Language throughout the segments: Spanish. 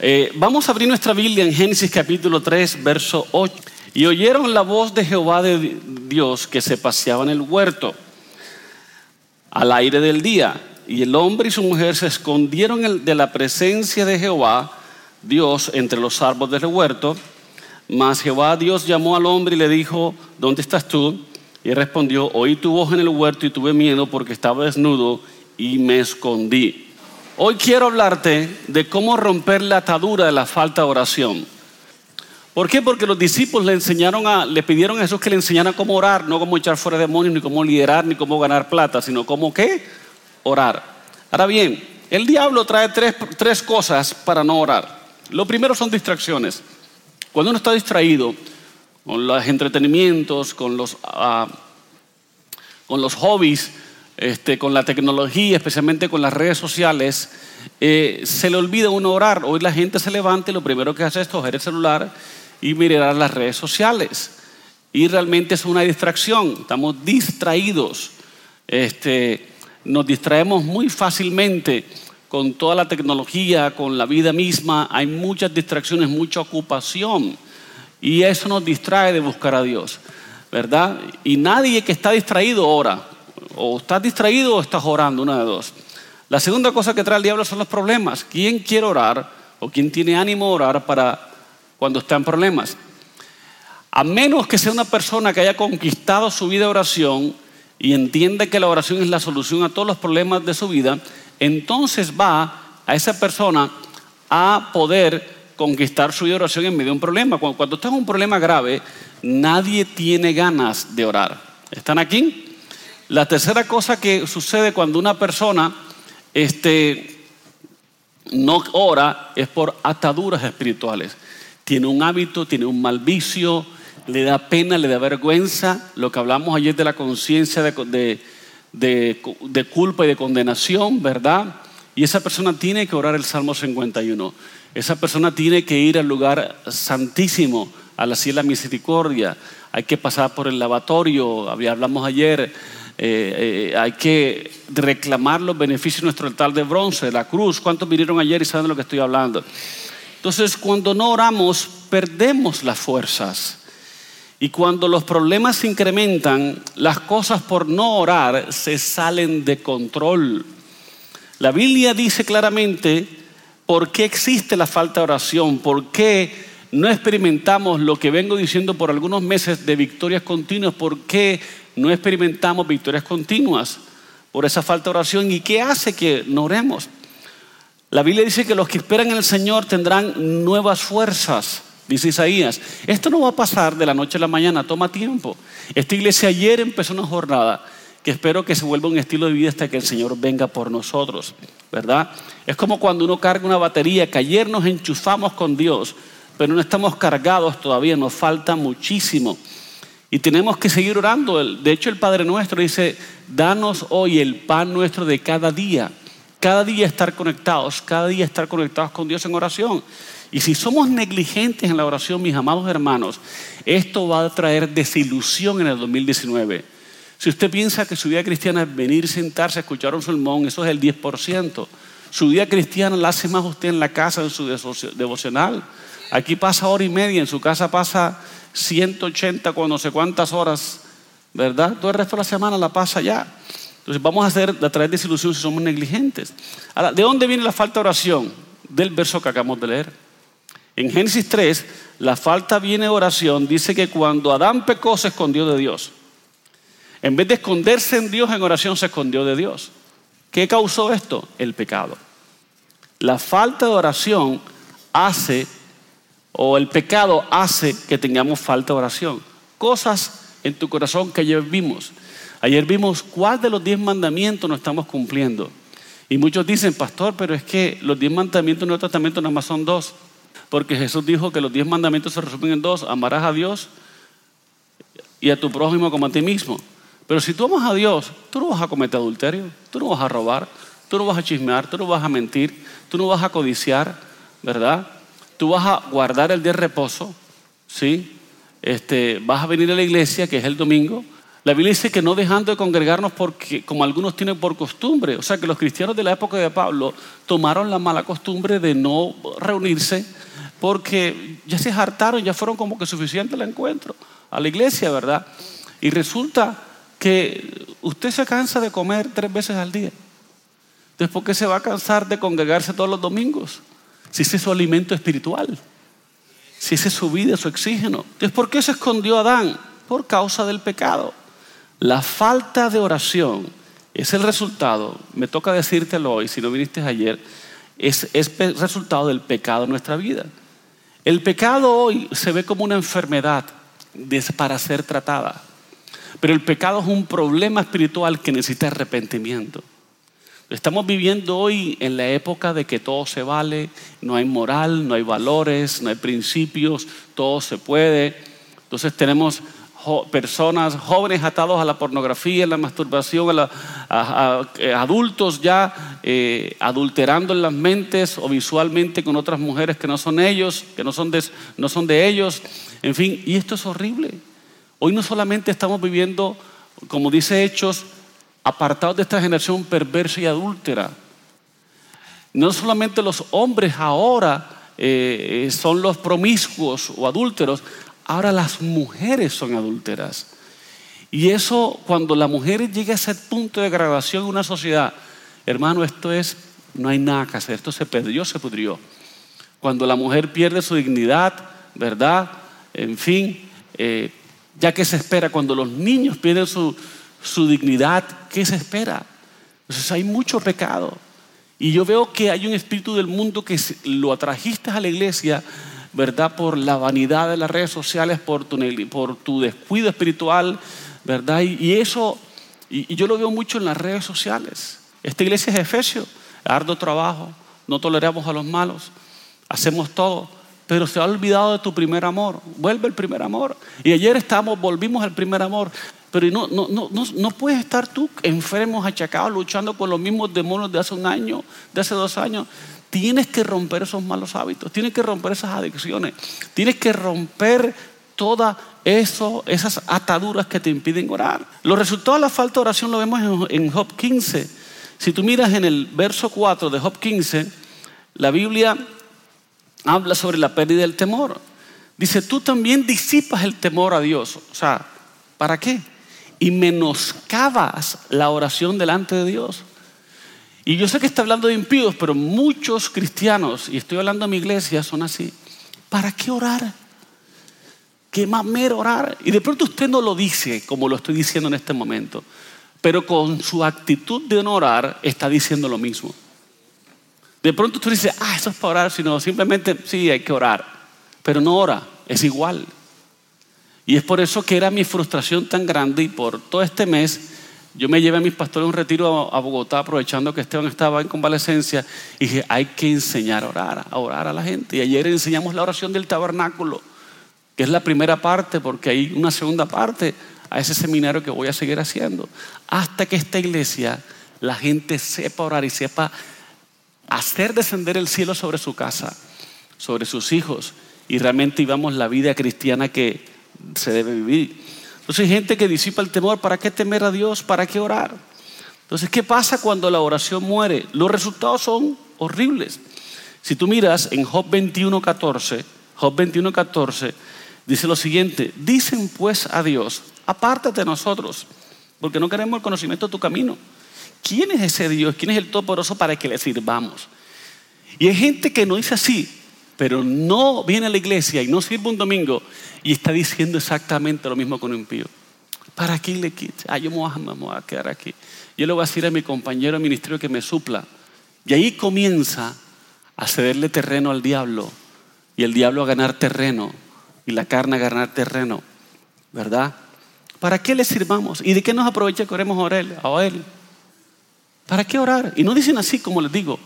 Eh, vamos a abrir nuestra Biblia en Génesis capítulo 3, verso 8. Y oyeron la voz de Jehová de Dios que se paseaba en el huerto al aire del día. Y el hombre y su mujer se escondieron de la presencia de Jehová, Dios, entre los árboles del huerto. Mas Jehová Dios llamó al hombre y le dijo, ¿dónde estás tú? Y respondió, oí tu voz en el huerto y tuve miedo porque estaba desnudo y me escondí. Hoy quiero hablarte de cómo romper la atadura de la falta de oración. ¿Por qué? Porque los discípulos le enseñaron a, le pidieron a Jesús que le enseñara cómo orar, no cómo echar fuera demonios, ni cómo liderar, ni cómo ganar plata, sino cómo qué? Orar. Ahora bien, el diablo trae tres, tres cosas para no orar. Lo primero son distracciones. Cuando uno está distraído con los entretenimientos, con los, ah, con los hobbies, este, con la tecnología, especialmente con las redes sociales, eh, se le olvida uno orar. Hoy la gente se levanta y lo primero que hace es coger el celular y mirar las redes sociales. Y realmente es una distracción, estamos distraídos. Este, nos distraemos muy fácilmente con toda la tecnología, con la vida misma. Hay muchas distracciones, mucha ocupación. Y eso nos distrae de buscar a Dios, ¿verdad? Y nadie que está distraído ora. O estás distraído o estás orando, una de dos. La segunda cosa que trae el diablo son los problemas. ¿Quién quiere orar o quién tiene ánimo de orar para cuando está en problemas? A menos que sea una persona que haya conquistado su vida de oración y entienda que la oración es la solución a todos los problemas de su vida, entonces va a esa persona a poder conquistar su vida de oración en medio de un problema. Cuando, cuando en un problema grave, nadie tiene ganas de orar. ¿Están aquí? La tercera cosa que sucede cuando una persona este, no ora es por ataduras espirituales. Tiene un hábito, tiene un mal vicio, le da pena, le da vergüenza. Lo que hablamos ayer de la conciencia de, de, culpa y de condenación, ¿verdad? Y esa persona tiene que orar el Salmo 51. Esa persona tiene que ir al lugar santísimo, a la ciela misericordia. Hay que pasar por el lavatorio, hablamos ayer eh, eh, hay que reclamar los beneficios de nuestro altar de bronce, la cruz. ¿Cuántos vinieron ayer y saben de lo que estoy hablando? Entonces, cuando no oramos, perdemos las fuerzas. Y cuando los problemas se incrementan, las cosas por no orar se salen de control. La Biblia dice claramente por qué existe la falta de oración, por qué no experimentamos lo que vengo diciendo por algunos meses de victorias continuas, por qué no experimentamos victorias continuas por esa falta de oración. ¿Y qué hace que no oremos? La Biblia dice que los que esperan en el Señor tendrán nuevas fuerzas, dice Isaías. Esto no va a pasar de la noche a la mañana, toma tiempo. Esta iglesia ayer empezó una jornada que espero que se vuelva un estilo de vida hasta que el Señor venga por nosotros, ¿verdad? Es como cuando uno carga una batería, que ayer nos enchufamos con Dios, pero no estamos cargados todavía, nos falta muchísimo. Y tenemos que seguir orando. De hecho, el Padre nuestro dice, danos hoy el pan nuestro de cada día. Cada día estar conectados, cada día estar conectados con Dios en oración. Y si somos negligentes en la oración, mis amados hermanos, esto va a traer desilusión en el 2019. Si usted piensa que su vida cristiana es venir, sentarse, escuchar un sermón, eso es el 10%. Su vida cristiana la hace más usted en la casa, en su devocional. Aquí pasa hora y media, en su casa pasa 180 con no sé cuántas horas, ¿verdad? Todo el resto de la semana la pasa ya. Entonces vamos a hacer a través de desilusión si somos negligentes. Ahora, ¿de dónde viene la falta de oración? Del verso que acabamos de leer. En Génesis 3, la falta viene de oración. Dice que cuando Adán pecó se escondió de Dios. En vez de esconderse en Dios en oración se escondió de Dios. ¿Qué causó esto? El pecado. La falta de oración hace o el pecado hace que tengamos falta de oración. Cosas en tu corazón que ayer vimos. Ayer vimos cuál de los diez mandamientos no estamos cumpliendo. Y muchos dicen, pastor, pero es que los diez mandamientos en el Nuevo Testamento nada más son dos. Porque Jesús dijo que los diez mandamientos se resumen en dos. Amarás a Dios y a tu prójimo como a ti mismo. Pero si tú amas a Dios, tú no vas a cometer adulterio, tú no vas a robar, tú no vas a chismear, tú no vas a mentir, tú no vas a codiciar, ¿verdad? Tú vas a guardar el día de reposo, ¿sí? Este, vas a venir a la iglesia, que es el domingo. La Biblia dice que no dejando de congregarnos porque, como algunos tienen por costumbre. O sea que los cristianos de la época de Pablo tomaron la mala costumbre de no reunirse porque ya se hartaron, ya fueron como que suficiente el encuentro a la iglesia, ¿verdad? Y resulta que usted se cansa de comer tres veces al día. Después que se va a cansar de congregarse todos los domingos, si ese es su alimento espiritual, si ese es su vida, su oxígeno. Entonces, ¿por qué se escondió Adán? Por causa del pecado. La falta de oración es el resultado, me toca decírtelo hoy, si no viniste ayer, es, es resultado del pecado en nuestra vida. El pecado hoy se ve como una enfermedad para ser tratada, pero el pecado es un problema espiritual que necesita arrepentimiento. Estamos viviendo hoy en la época de que todo se vale, no hay moral, no hay valores, no hay principios, todo se puede. Entonces tenemos personas jóvenes atados a la pornografía, a la masturbación, a, eh, adultos ya eh, adulterando en las mentes o visualmente con otras mujeres que no son ellos, que no son, de, no son de ellos. En fin, y esto es horrible. Hoy no solamente estamos viviendo, como dice Hechos, apartados de esta generación perversa y adúltera. No solamente los hombres ahora eh, son los promiscuos o adúlteros, Ahora las mujeres son adúlteras. Y eso, cuando la mujer llega a ese punto de graduación en una sociedad, hermano, esto es, no hay nada que hacer, esto se perdió, se pudrió. Cuando la mujer pierde su dignidad, ¿verdad? En fin, eh, ya que se espera, cuando los niños pierden su, su dignidad, ¿qué se espera? Entonces hay mucho pecado. Y yo veo que hay un espíritu del mundo que lo atrajiste a la iglesia ¿verdad? Por la vanidad de las redes sociales, por tu, por tu descuido espiritual, ¿verdad? Y, eso, y, yo lo veo mucho en las redes sociales. Esta iglesia es Efesio, arduo trabajo, no toleramos a los malos, hacemos todo, pero se ha olvidado de tu primer amor. Vuelve el primer amor. Y ayer estamos, volvimos al primer amor. Pero no, no, no, no, puedes estar tú enfermos, achacados, luchando con los mismos demonios de hace un año, de hace dos años. Tienes que romper esos malos hábitos, tienes que romper esas adicciones, tienes que romper todas esas ataduras que te impiden orar. Los resultados de la falta de oración lo vemos en, Job 15. Si tú miras en el verso 4 de Job 15, la Biblia habla sobre la pérdida del temor. Dice, tú también disipas el temor a Dios. O sea, ¿para qué? Y menoscabas la oración delante de Dios. Y yo sé que está hablando de impíos, pero muchos cristianos, y estoy hablando de mi iglesia, son así. ¿Para qué orar? ¿Qué más mero orar? Y de pronto usted no lo dice como lo estoy diciendo en este momento, pero con su actitud de no orar está diciendo lo mismo. De pronto usted dice, ah, eso es para orar, sino simplemente sí, hay que orar, pero no ora, es igual. Y es por eso que era mi frustración tan grande y por todo este mes yo me llevé a mis pastores a un retiro a Bogotá, aprovechando que Esteban estaba en convalecencia, y dije, hay que enseñar a orar, a orar a la gente. Y ayer enseñamos la oración del tabernáculo, que es la primera parte, porque hay una segunda parte a ese seminario que voy a seguir haciendo. Hasta que esta iglesia, la gente sepa orar y sepa hacer descender el cielo sobre su casa, sobre sus hijos, y realmente vivamos la vida cristiana que se debe vivir. Entonces hay gente que disipa el temor. ¿Para qué temer a Dios? ¿Para qué orar? Entonces, ¿qué pasa cuando la oración muere? Los resultados son horribles. Si tú miras en Job 21.14, Job 21.14 dice lo siguiente, dicen pues a Dios, apártate de nosotros, porque no queremos el conocimiento de tu camino. ¿Quién es ese Dios? ¿Quién es el Todopoderoso para que le sirvamos? Y hay gente que no dice así, pero no viene a la iglesia y no sirve un domingo y está diciendo exactamente lo mismo con un impío. ¿Para qué le quite? Ah, yo me voy, a, quedar aquí. Yo le voy a decir a mi compañero de ministerio que me supla. Y ahí comienza a cederle terreno al diablo y el diablo a ganar terreno y la carne a ganar terreno. ¿Verdad? ¿Para qué le sirvamos? ¿Y de qué nos aprovecha que oremos a él? A él. ¿Para qué orar? Y no dicen así como les digo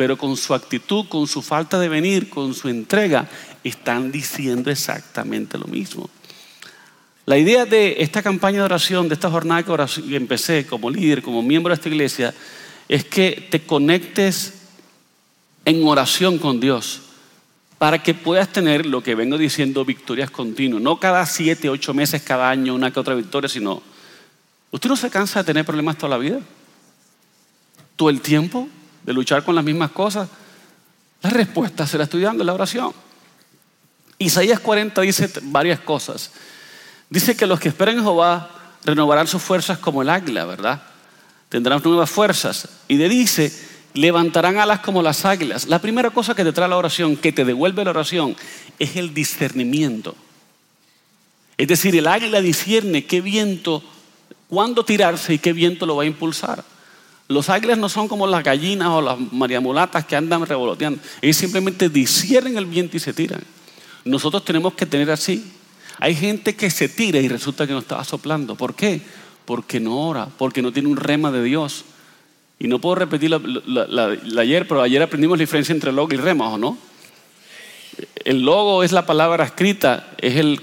pero con su actitud, con su falta de venir, con su entrega, están diciendo exactamente lo mismo. La idea de esta campaña de oración, de esta jornada que empecé como líder, como miembro de esta iglesia, es que te conectes en oración con Dios para que puedas tener lo que vengo diciendo, victorias continuas. No cada siete, ocho meses, cada año, una que otra victoria, sino ¿Usted no se cansa de tener problemas toda la vida? ¿Todo el tiempo? ¿De luchar con las mismas cosas? La respuesta será estudiando la oración. Isaías 40 dice varias cosas. Dice que los que esperen en Jehová renovarán sus fuerzas como el águila, ¿verdad? Tendrán nuevas fuerzas. Y le dice, levantarán alas como las águilas. La primera cosa que te trae la oración, que te devuelve la oración, es el discernimiento. Es decir, el águila discierne qué viento, cuándo tirarse y qué viento lo va a impulsar. Los águilas no son como las gallinas o las mariamulatas que andan revoloteando. Ellos simplemente disciernen el viento y se tiran. Nosotros tenemos que tener así. Hay gente que se tira y resulta que no estaba soplando. ¿Por qué? Porque no ora, porque no tiene un rema de Dios. Y no puedo repetir la, ayer, pero ayer aprendimos la diferencia entre logo y rema, ¿o no? El logo es la palabra escrita, es el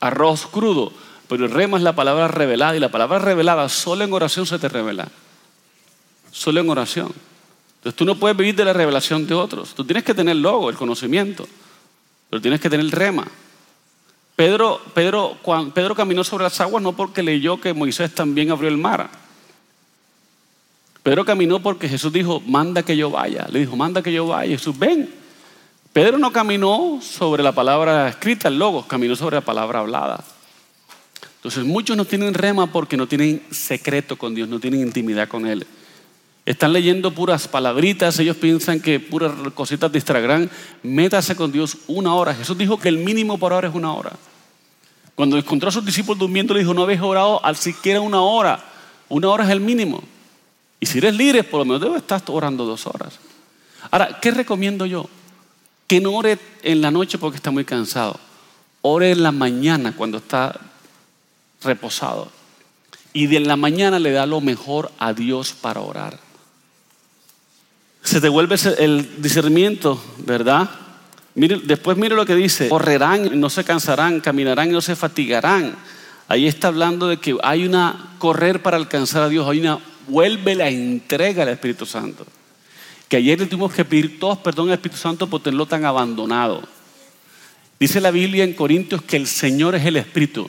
arroz crudo, pero el rema es la palabra revelada y la palabra revelada solo en oración se te revela. Solo en oración. Entonces tú no puedes vivir de la revelación de otros. Tú tienes que tener logo, el conocimiento. Pero tienes que tener rema. Pedro, Pedro, Pedro caminó sobre las aguas no porque leyó que Moisés también abrió el mar. Pedro caminó porque Jesús dijo, manda que yo vaya. Le dijo, manda que yo vaya. Jesús, ven. Pedro no caminó sobre la palabra escrita, el logo, caminó sobre la palabra hablada. Entonces muchos no tienen rema porque no tienen secreto con Dios, no tienen intimidad con Él. Están leyendo puras palabritas, ellos piensan que puras cositas distraerán. Métase con Dios una hora. Jesús dijo que el mínimo por hora es una hora. Cuando encontró a sus discípulos durmiendo, le dijo, no habéis orado al siquiera una hora. Una hora es el mínimo. Y si eres libre, por lo menos debes estar orando dos horas. Ahora, ¿qué recomiendo yo? Que no ore en la noche porque está muy cansado. Ore en la mañana cuando está reposado. Y de la mañana le da lo mejor a Dios para orar se devuelve el discernimiento, ¿verdad? después mire lo que dice, correrán, no se cansarán, caminarán y no se fatigarán. Ahí está hablando de que hay una correr para alcanzar a Dios, hay una vuelve la entrega al Espíritu Santo. Que ayer le tuvimos que pedir todos perdón al Espíritu Santo por tenerlo tan abandonado. Dice la Biblia en Corintios que el Señor es el Espíritu.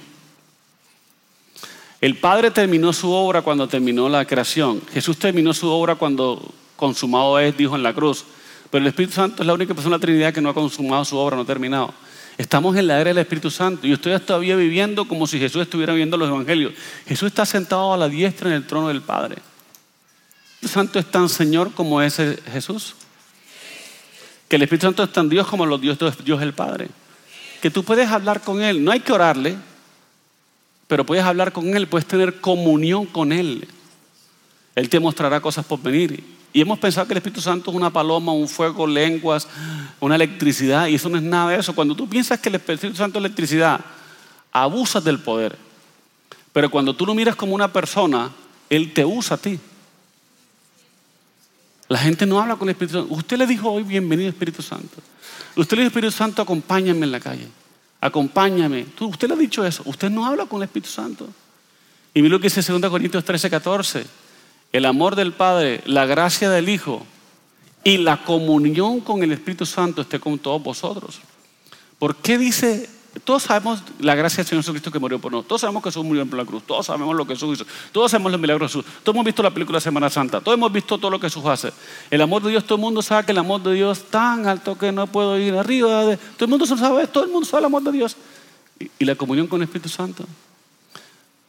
El Padre terminó su obra cuando terminó la creación. Jesús terminó su obra cuando consumado es, dijo en la cruz. Pero el Espíritu Santo es la única persona de la Trinidad que no ha consumado su obra, no ha terminado. Estamos en la era del Espíritu Santo y estoy todavía viviendo como si Jesús estuviera viendo los evangelios. Jesús está sentado a la diestra en el trono del Padre. ¿El Espíritu Santo es tan Señor como es Jesús? Que el Espíritu Santo es tan Dios como los Dios, Dios el Padre. Que tú puedes hablar con Él. No hay que orarle, pero puedes hablar con Él, puedes tener comunión con Él. Él te mostrará cosas por venir. Y hemos pensado que el Espíritu Santo es una paloma, un fuego, lenguas, una electricidad, y eso no es nada de eso. Cuando tú piensas que el Espíritu Santo es electricidad, abusas del poder. Pero cuando tú lo miras como una persona, Él te usa a ti. La gente no habla con el Espíritu Santo. Usted le dijo hoy, bienvenido Espíritu Santo. Usted le dijo, Espíritu Santo, acompáñame en la calle. Acompáñame. usted le ha dicho eso. Usted no habla con el Espíritu Santo. Y mira lo que dice 2 Corintios 13, 14 el amor del Padre, la gracia del Hijo y la comunión con el Espíritu Santo esté con todos vosotros. ¿Por qué dice? Todos sabemos la gracia del Señor Jesucristo que murió por nosotros. Todos sabemos que Jesús murió por la cruz. Todos sabemos lo que Jesús hizo. Todos sabemos los milagros de Jesús. Todos hemos visto la película Semana Santa. Todos hemos visto todo lo que Jesús hace. El amor de Dios, todo el mundo sabe que el amor de Dios es tan alto que no puedo ir arriba. todo el mundo sabe, todo el mundo sabe el amor de Dios. Y, y la comunión con el Espíritu Santo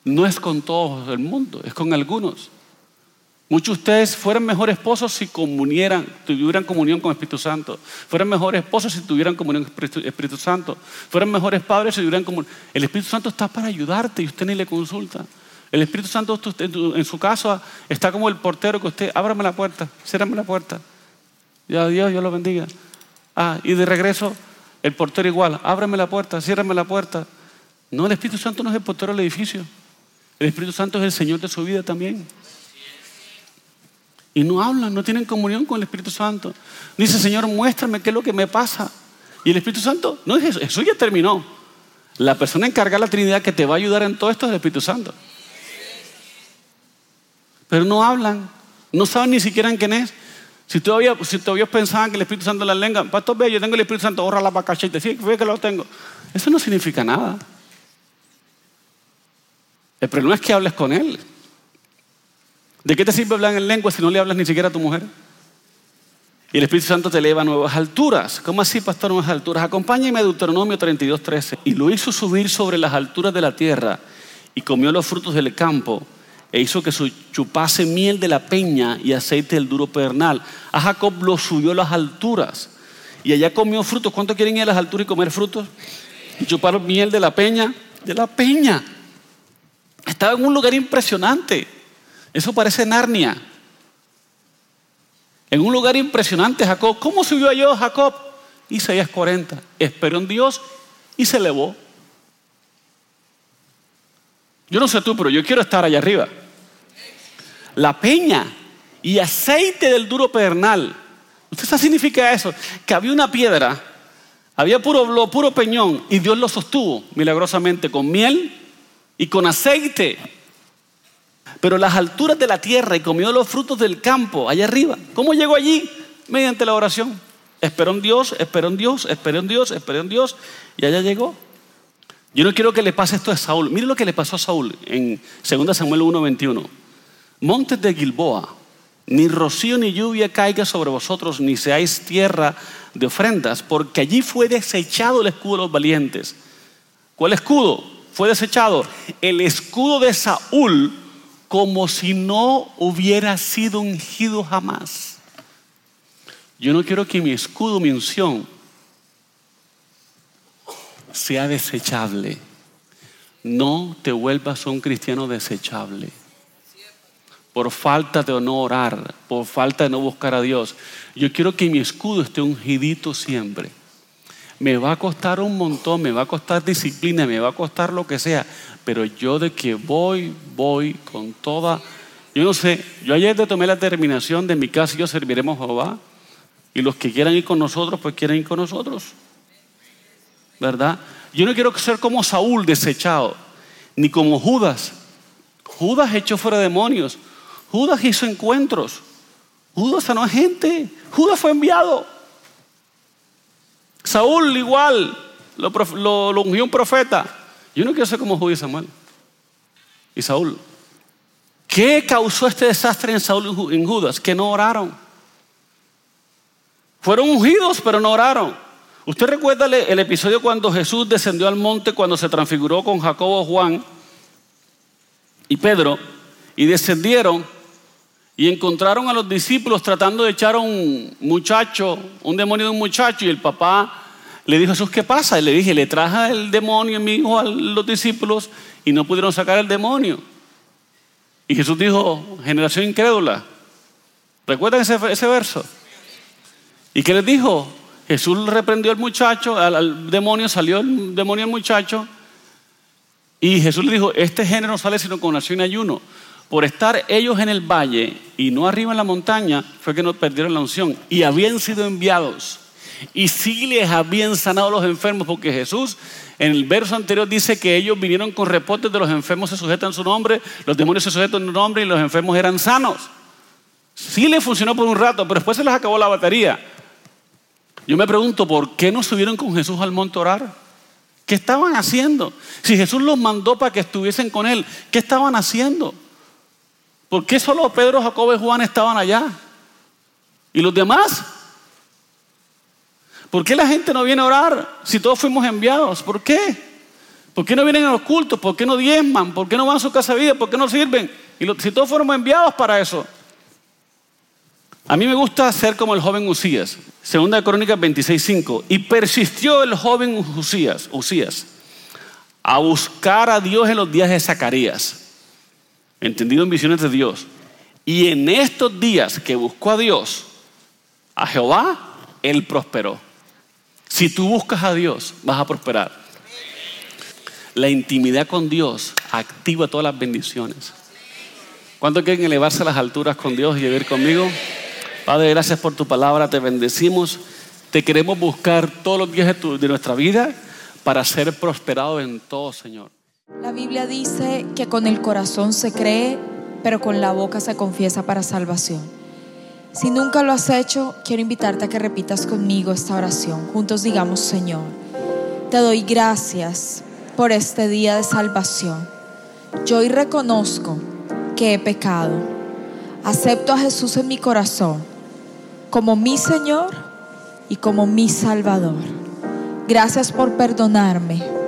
no es con todo el mundo, es con algunos. Muchos de ustedes fueran mejores esposos si comunieran, tuvieran comunión con el Espíritu Santo. Fueran mejores esposos si tuvieran comunión con el Espíritu Santo. Fueran mejores padres si tuvieran comunión. El Espíritu Santo está para ayudarte y usted ni le consulta. El Espíritu Santo en su caso está como el portero que usted, ábrame la puerta, ciérrame la puerta. Ya Dios, Dios lo bendiga. Ah, y de regreso, el portero igual, ábrame la puerta, ciérrame la puerta. No, el Espíritu Santo no es el portero del edificio. El Espíritu Santo es el Señor de su vida también. Y no hablan, no tienen comunión con el Espíritu Santo. Dice, Señor, muéstrame qué es lo que me pasa. Y el Espíritu Santo, no es eso, eso ya terminó. La persona encargada de la Trinidad que te va a ayudar en todo esto es el Espíritu Santo. Pero no hablan, no saben ni siquiera en quién es. Si todavía, si todavía pensaban que el Espíritu Santo la lengua, pastor, ve, yo tengo el Espíritu Santo, ahorra la te sí, ve que lo tengo. Eso no significa nada. El problema es que hables con Él. ¿De qué te sirve hablar en lengua si no le hablas ni siquiera a tu mujer? Y el Espíritu Santo te eleva a nuevas alturas. ¿Cómo así, pastor, nuevas alturas? Acompáñame a Deuteronomio 32, 13. Y lo hizo subir sobre las alturas de la tierra y comió los frutos del campo e hizo que su chupase miel de la peña y aceite del duro pernal. A Jacob lo subió a las alturas y allá comió frutos. ¿Cuánto quieren ir a las alturas y comer frutos? Y chupar miel de la peña, de la peña. Estaba en un lugar impresionante. Eso parece Narnia. En un lugar impresionante, Jacob. ¿Cómo subió yo Jacob? Isaías 40. Esperó en Dios y se elevó. Yo no sé tú, pero yo quiero estar allá arriba la peña y aceite del duro pedernal. ¿Usted sabe significa eso? Que había una piedra, había puro, puro peñón y Dios lo sostuvo milagrosamente con miel y con aceite. Pero las alturas de la tierra y comió los frutos del campo allá arriba. ¿Cómo llegó allí? Mediante la oración. Esperó en Dios, esperó en Dios, esperó en Dios, esperó en Dios y allá llegó. Yo no quiero que le pase esto a Saúl. Mire lo que le pasó a Saúl en 2 Samuel 1:21 montes de Gilboa, ni rocío ni lluvia caiga sobre vosotros, ni seáis tierra de ofrendas, porque allí fue desechado el escudo de los valientes. ¿Cuál escudo? Fue desechado el escudo de Saúl como si no hubiera sido ungido jamás. Yo no quiero que mi escudo, mi unción, sea desechable. No te vuelvas un cristiano desechable por falta de no orar, por falta de no buscar a Dios. Yo quiero que mi escudo esté ungidito siempre. Me va a costar un montón, me va a costar disciplina, me va a costar lo que sea, pero yo de que voy, voy con toda... Yo no sé, yo ayer tomé la determinación de mi casa y yo serviremos a Jehová. Y los que quieran ir con nosotros, pues quieren ir con nosotros. ¿Verdad? Yo no quiero ser como Saúl desechado, ni como Judas. Judas echó fuera demonios. Judas hizo encuentros. Judas sanó a gente. Judas fue enviado. Saúl igual, lo, ungió un profeta. Yo no quiero ser como Judas y Samuel. Y Saúl. ¿Qué causó este desastre en Saúl y en Judas? Que no oraron. Fueron ungidos, pero no oraron. Usted recuerda el episodio cuando Jesús descendió al monte, cuando se transfiguró con Jacobo, Juan y Pedro, y descendieron y encontraron a los discípulos tratando de echar a un muchacho, un demonio de un muchacho, y el papá le dijo, Jesús, ¿qué pasa? Y le dije, le traje el demonio, mi hijo, a los discípulos y no pudieron sacar el demonio. Y Jesús dijo, generación incrédula. ¿Recuerdan ese, ese verso? ¿Y qué les dijo? Jesús reprendió al muchacho, al, demonio, salió el demonio al muchacho. Y Jesús le dijo, este género sale sino con oración y ayuno por estar ellos en el valle y no arriba en la montaña, fue que no perdieron la unción. Y habían sido enviados. Y sí les habían sanado los enfermos, porque Jesús en el verso anterior dice que ellos vinieron con reportes de los enfermos se sujetan su nombre, los demonios se sujetan su nombre y los enfermos eran sanos. Sí les funcionó por un rato, pero después se les acabó la batería. Yo me pregunto, ¿por qué no subieron con Jesús al monte a orar? ¿Qué estaban haciendo? Si Jesús los mandó para que estuviesen con Él, ¿qué estaban haciendo? ¿Por qué solo Pedro, Jacobo y Juan estaban allá? ¿Y los demás? ¿Por qué la gente no viene a orar si todos fuimos enviados? ¿Por qué? ¿Por qué no vienen a los cultos? ¿Por qué no diezman? ¿Por qué no van a su casa de vida? ¿Por qué no sirven? Y si todos fuimos enviados para eso. A mí me gusta ser como el joven Usías. Segunda de Crónicas 26.5. Y persistió el joven Usías, Usías a buscar a Dios en los días de Zacarías entendido en visiones de Dios. Y en estos días que buscó a Dios, a Jehová, Él prosperó. Si tú buscas a Dios, vas a prosperar. La intimidad con Dios activa todas las bendiciones. ¿Cuánto quieren elevarse a las alturas con Dios y vivir conmigo? Padre, gracias por tu palabra, te bendecimos. Te queremos buscar todos los días de, de nuestra vida para ser prosperado en todo, Señor. La Biblia dice que con el corazón se cree, pero con la boca se confiesa para salvación. Si nunca lo has hecho, quiero invitarte a que repitas conmigo esta oración. Juntos digamos, Señor, te doy gracias por este día de salvación. Yo hoy reconozco que he pecado. Acepto a Jesús en mi corazón como mi Señor y como mi Salvador. Gracias por perdonarme.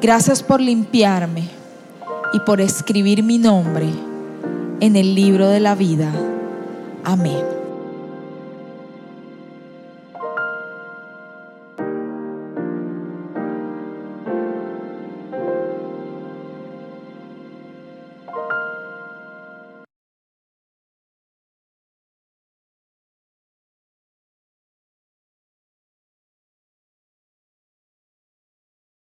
Gracias por limpiarme y por escribir mi nombre en el libro de la vida. Amén.